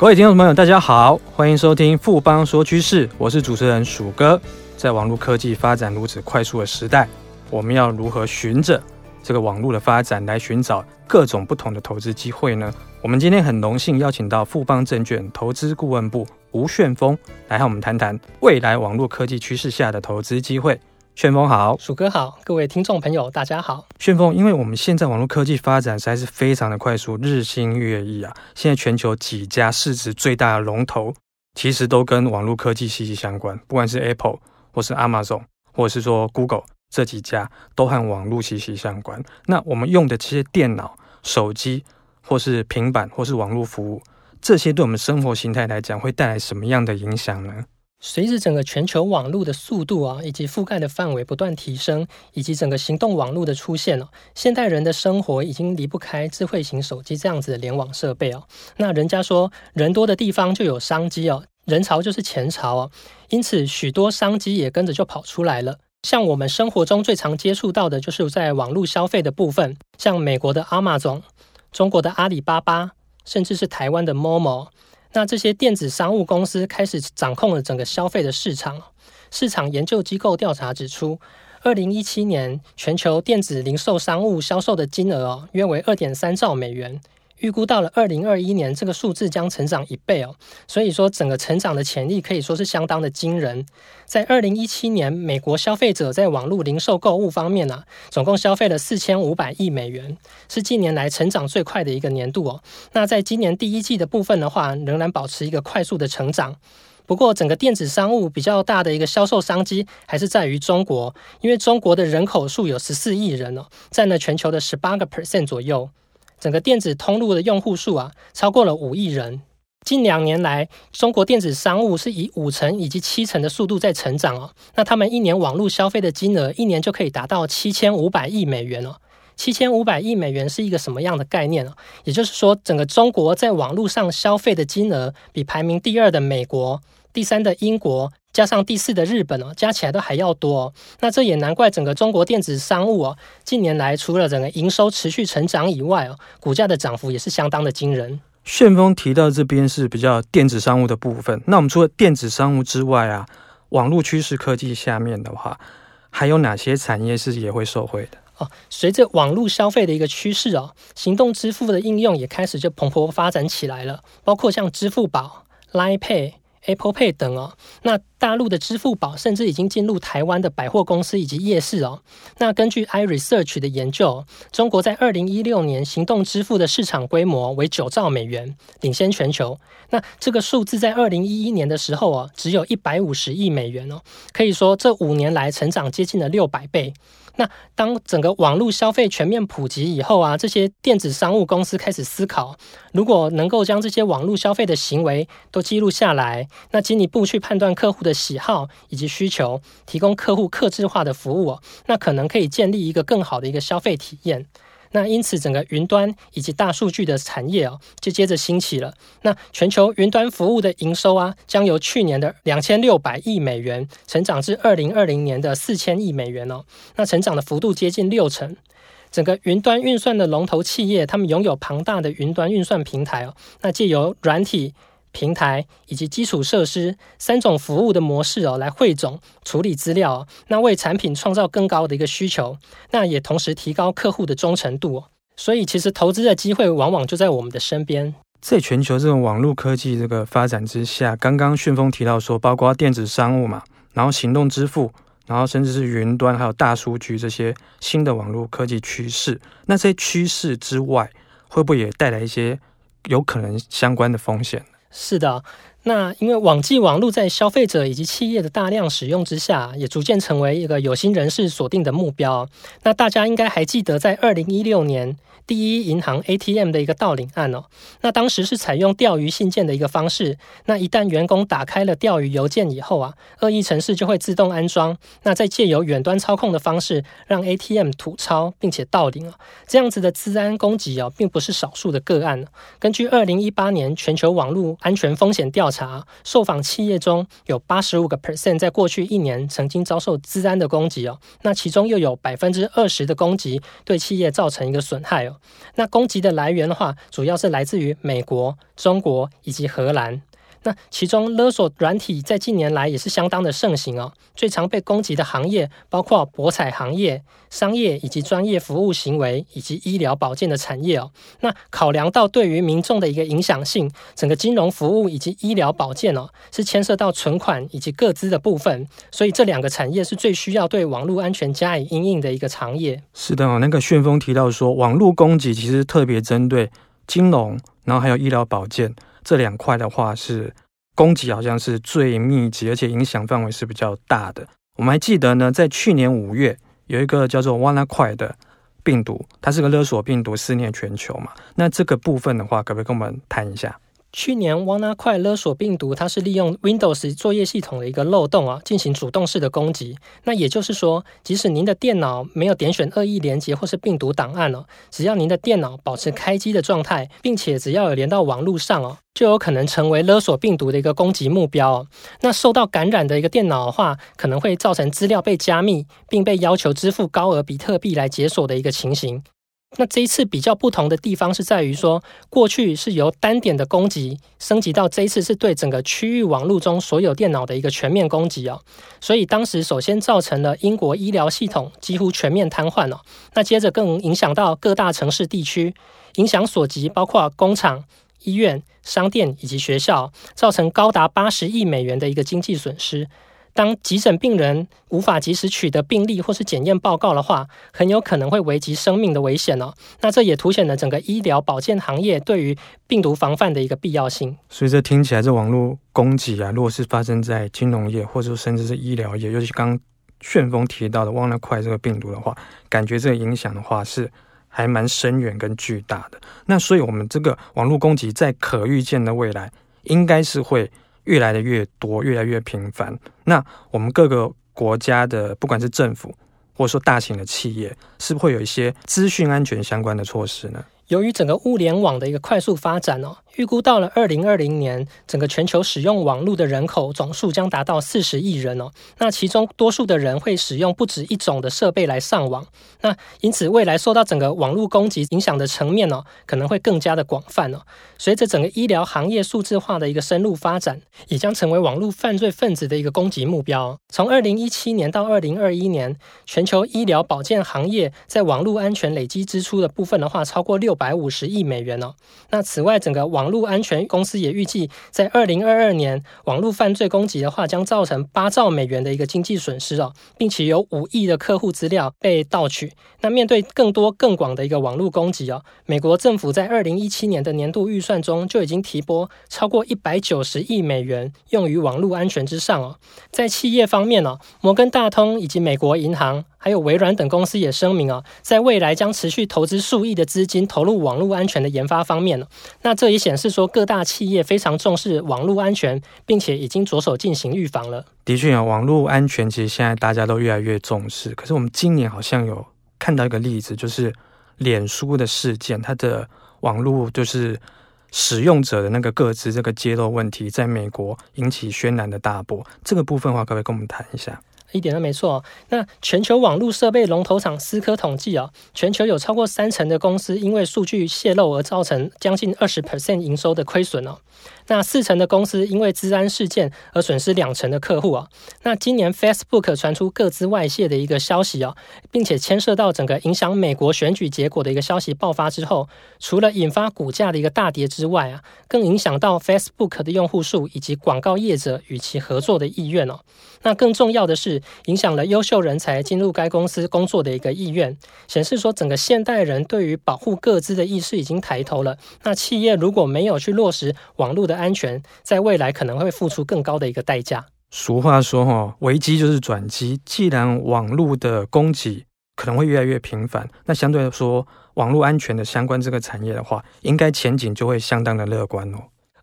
各位听众朋友，大家好，欢迎收听富邦说趋势，我是主持人鼠哥。在网络科技发展如此快速的时代，我们要如何循着这个网络的发展来寻找各种不同的投资机会呢？我们今天很荣幸邀请到富邦证券投资顾问部吴旋峰来和我们谈谈未来网络科技趋势下的投资机会。旋风好，鼠哥好，各位听众朋友大家好。旋风，因为我们现在网络科技发展实在是非常的快速，日新月异啊。现在全球几家市值最大的龙头，其实都跟网络科技息息相关。不管是 Apple 或是 Amazon，或者是说 Google 这几家，都和网络息息相关。那我们用的这些电脑、手机，或是平板，或是网络服务，这些对我们生活形态来讲，会带来什么样的影响呢？随着整个全球网络的速度啊，以及覆盖的范围不断提升，以及整个行动网络的出现哦，现代人的生活已经离不开智慧型手机这样子的联网设备哦。那人家说，人多的地方就有商机哦，人潮就是钱潮哦，因此许多商机也跟着就跑出来了。像我们生活中最常接触到的，就是在网络消费的部分，像美国的 Amazon、中国的阿里巴巴，甚至是台湾的 Momo。那这些电子商务公司开始掌控了整个消费的市场。市场研究机构调查指出，二零一七年全球电子零售商务销售的金额哦，约为二点三兆美元。预估到了二零二一年，这个数字将成长一倍哦。所以说，整个成长的潜力可以说是相当的惊人。在二零一七年，美国消费者在网络零售购物方面呢、啊，总共消费了四千五百亿美元，是近年来成长最快的一个年度哦。那在今年第一季的部分的话，仍然保持一个快速的成长。不过，整个电子商务比较大的一个销售商机还是在于中国，因为中国的人口数有十四亿人哦，占了全球的十八个 percent 左右。整个电子通路的用户数啊，超过了五亿人。近两年来，中国电子商务是以五成以及七成的速度在成长哦。那他们一年网络消费的金额，一年就可以达到七千五百亿美元哦。七千五百亿美元是一个什么样的概念呢？也就是说，整个中国在网络上消费的金额，比排名第二的美国、第三的英国，加上第四的日本哦，加起来都还要多哦。那这也难怪整个中国电子商务哦，近年来除了整个营收持续成长以外哦，股价的涨幅也是相当的惊人。旋风提到这边是比较电子商务的部分，那我们除了电子商务之外啊，网络趋势科技下面的话，还有哪些产业是也会受惠的？哦，随着网络消费的一个趋势哦，行动支付的应用也开始就蓬勃发展起来了，包括像支付宝、Line Pay。Apple Pay 等哦，那大陆的支付宝甚至已经进入台湾的百货公司以及夜市哦。那根据 iResearch 的研究，中国在二零一六年行动支付的市场规模为九兆美元，领先全球。那这个数字在二零一一年的时候哦，只有一百五十亿美元哦，可以说这五年来成长接近了六百倍。那当整个网络消费全面普及以后啊，这些电子商务公司开始思考，如果能够将这些网络消费的行为都记录下来，那进一步去判断客户的喜好以及需求，提供客户客制化的服务，那可能可以建立一个更好的一个消费体验。那因此，整个云端以及大数据的产业哦，就接着兴起了。那全球云端服务的营收啊，将由去年的两千六百亿美元，成长至二零二零年的四千亿美元哦。那成长的幅度接近六成。整个云端运算的龙头企业，他们拥有庞大的云端运算平台哦。那借由软体。平台以及基础设施三种服务的模式哦，来汇总处理资料哦，那为产品创造更高的一个需求，那也同时提高客户的忠诚度。所以，其实投资的机会往往就在我们的身边。在全球这种网络科技这个发展之下，刚刚旋风提到说，包括电子商务嘛，然后行动支付，然后甚至是云端，还有大数据这些新的网络科技趋势。那这些趋势之外，会不会也带来一些有可能相关的风险？是的，那因为网际网络在消费者以及企业的大量使用之下，也逐渐成为一个有心人士锁定的目标。那大家应该还记得，在二零一六年。第一银行 ATM 的一个盗领案哦，那当时是采用钓鱼信件的一个方式，那一旦员工打开了钓鱼邮件以后啊，恶意程式就会自动安装，那再借由远端操控的方式让 ATM 吐钞并且盗领啊，这样子的资安攻击哦，并不是少数的个案。根据二零一八年全球网络安全风险调查，受访企业中有八十五个 percent 在过去一年曾经遭受资安的攻击哦。那其中又有百分之二十的攻击对企业造成一个损害哦。那攻击的来源的话，主要是来自于美国、中国以及荷兰。那其中勒索软体在近年来也是相当的盛行哦。最常被攻击的行业包括博彩行业、商业以及专业服务行为以及医疗保健的产业哦。那考量到对于民众的一个影响性，整个金融服务以及医疗保健哦，是牵涉到存款以及各资的部分，所以这两个产业是最需要对网络安全加以应应的一个行业。是的哦，那个旋风提到说，网络攻击其实特别针对金融，然后还有医疗保健。这两块的话是攻击，好像是最密集，而且影响范围是比较大的。我们还记得呢，在去年五月有一个叫做 WannaCry 的病毒，它是个勒索病毒，肆虐全球嘛。那这个部分的话，可不可以跟我们谈一下？去年，WannaCry 勒索病毒，它是利用 Windows 作业系统的一个漏洞啊，进行主动式的攻击。那也就是说，即使您的电脑没有点选恶意连接或是病毒档案哦，只要您的电脑保持开机的状态，并且只要有连到网络上哦，就有可能成为勒索病毒的一个攻击目标哦。那受到感染的一个电脑的话，可能会造成资料被加密，并被要求支付高额比特币来解锁的一个情形。那这一次比较不同的地方是在于说，过去是由单点的攻击升级到这一次是对整个区域网络中所有电脑的一个全面攻击哦。所以当时首先造成了英国医疗系统几乎全面瘫痪哦。那接着更影响到各大城市地区，影响所及包括工厂、医院、商店以及学校，造成高达八十亿美元的一个经济损失。当急诊病人无法及时取得病历或是检验报告的话，很有可能会危及生命的危险哦。那这也凸显了整个医疗保健行业对于病毒防范的一个必要性。所以这听起来，这网络攻击啊，如果是发生在金融业，或者说甚至是医疗业，尤其刚刚旋风提到的 WannaCry 这个病毒的话，感觉这个影响的话是还蛮深远跟巨大的。那所以，我们这个网络攻击在可预见的未来，应该是会。越来的越多，越来越频繁。那我们各个国家的，不管是政府或者说大型的企业，是不是会有一些资讯安全相关的措施呢？由于整个物联网的一个快速发展哦。预估到了二零二零年，整个全球使用网络的人口总数将达到四十亿人哦。那其中多数的人会使用不止一种的设备来上网。那因此，未来受到整个网络攻击影响的层面哦，可能会更加的广泛哦。随着整个医疗行业数字化的一个深入发展，也将成为网络犯罪分子的一个攻击目标。从二零一七年到二零二一年，全球医疗保健行业在网络安全累积支出的部分的话，超过六百五十亿美元哦。那此外，整个网络安全公司也预计，在二零二二年，网络犯罪攻击的话，将造成八兆美元的一个经济损失哦，并且有五亿的客户资料被盗取。那面对更多更广的一个网络攻击哦，美国政府在二零一七年的年度预算中就已经提拨超过一百九十亿美元用于网络安全之上哦。在企业方面哦，摩根大通以及美国银行。还有微软等公司也声明啊，在未来将持续投资数亿的资金投入网络安全的研发方面。那这也显示说，各大企业非常重视网络安全，并且已经着手进行预防了。的确啊，网络安全其实现在大家都越来越重视。可是我们今年好像有看到一个例子，就是脸书的事件，它的网络就是使用者的那个个资这个揭露问题，在美国引起轩然的大波。这个部分的话，可不可以跟我们谈一下？一点都没错。那全球网络设备龙头厂思科统计啊，全球有超过三成的公司因为数据泄露而造成将近二十 percent 营收的亏损哦。那四成的公司因为治安事件而损失两成的客户啊。那今年 Facebook 传出个资外泄的一个消息啊，并且牵涉到整个影响美国选举结果的一个消息爆发之后，除了引发股价的一个大跌之外啊，更影响到 Facebook 的用户数以及广告业者与其合作的意愿哦。那更重要的是。影响了优秀人才进入该公司工作的一个意愿，显示说整个现代人对于保护个资的意识已经抬头了。那企业如果没有去落实网络的安全，在未来可能会付出更高的一个代价。俗话说哈，危机就是转机。既然网络的供给可能会越来越频繁，那相对来说，网络安全的相关这个产业的话，应该前景就会相当的乐观哦。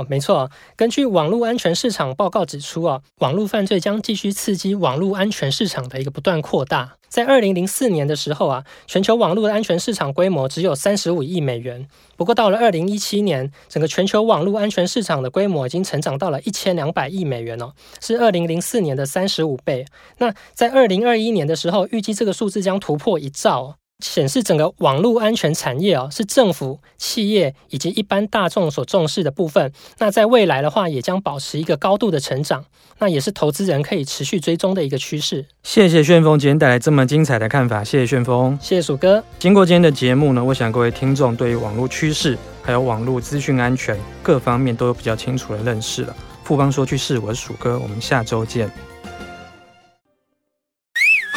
哦，没错，根据网络安全市场报告指出啊，网络犯罪将继续刺激网络安全市场的一个不断扩大。在二零零四年的时候啊，全球网络安全市场规模只有三十五亿美元。不过到了二零一七年，整个全球网络安全市场的规模已经成长到了一千两百亿美元哦，是二零零四年的三十五倍。那在二零二一年的时候，预计这个数字将突破一兆。显示整个网络安全产业哦，是政府、企业以及一般大众所重视的部分。那在未来的话，也将保持一个高度的成长。那也是投资人可以持续追踪的一个趋势。谢谢旋风今天带来这么精彩的看法，谢谢旋风，谢谢鼠哥。经过今天的节目呢，我想各位听众对于网络趋势还有网络资讯安全各方面都有比较清楚的认识了。富邦说趋势，我是鼠哥，我们下周见。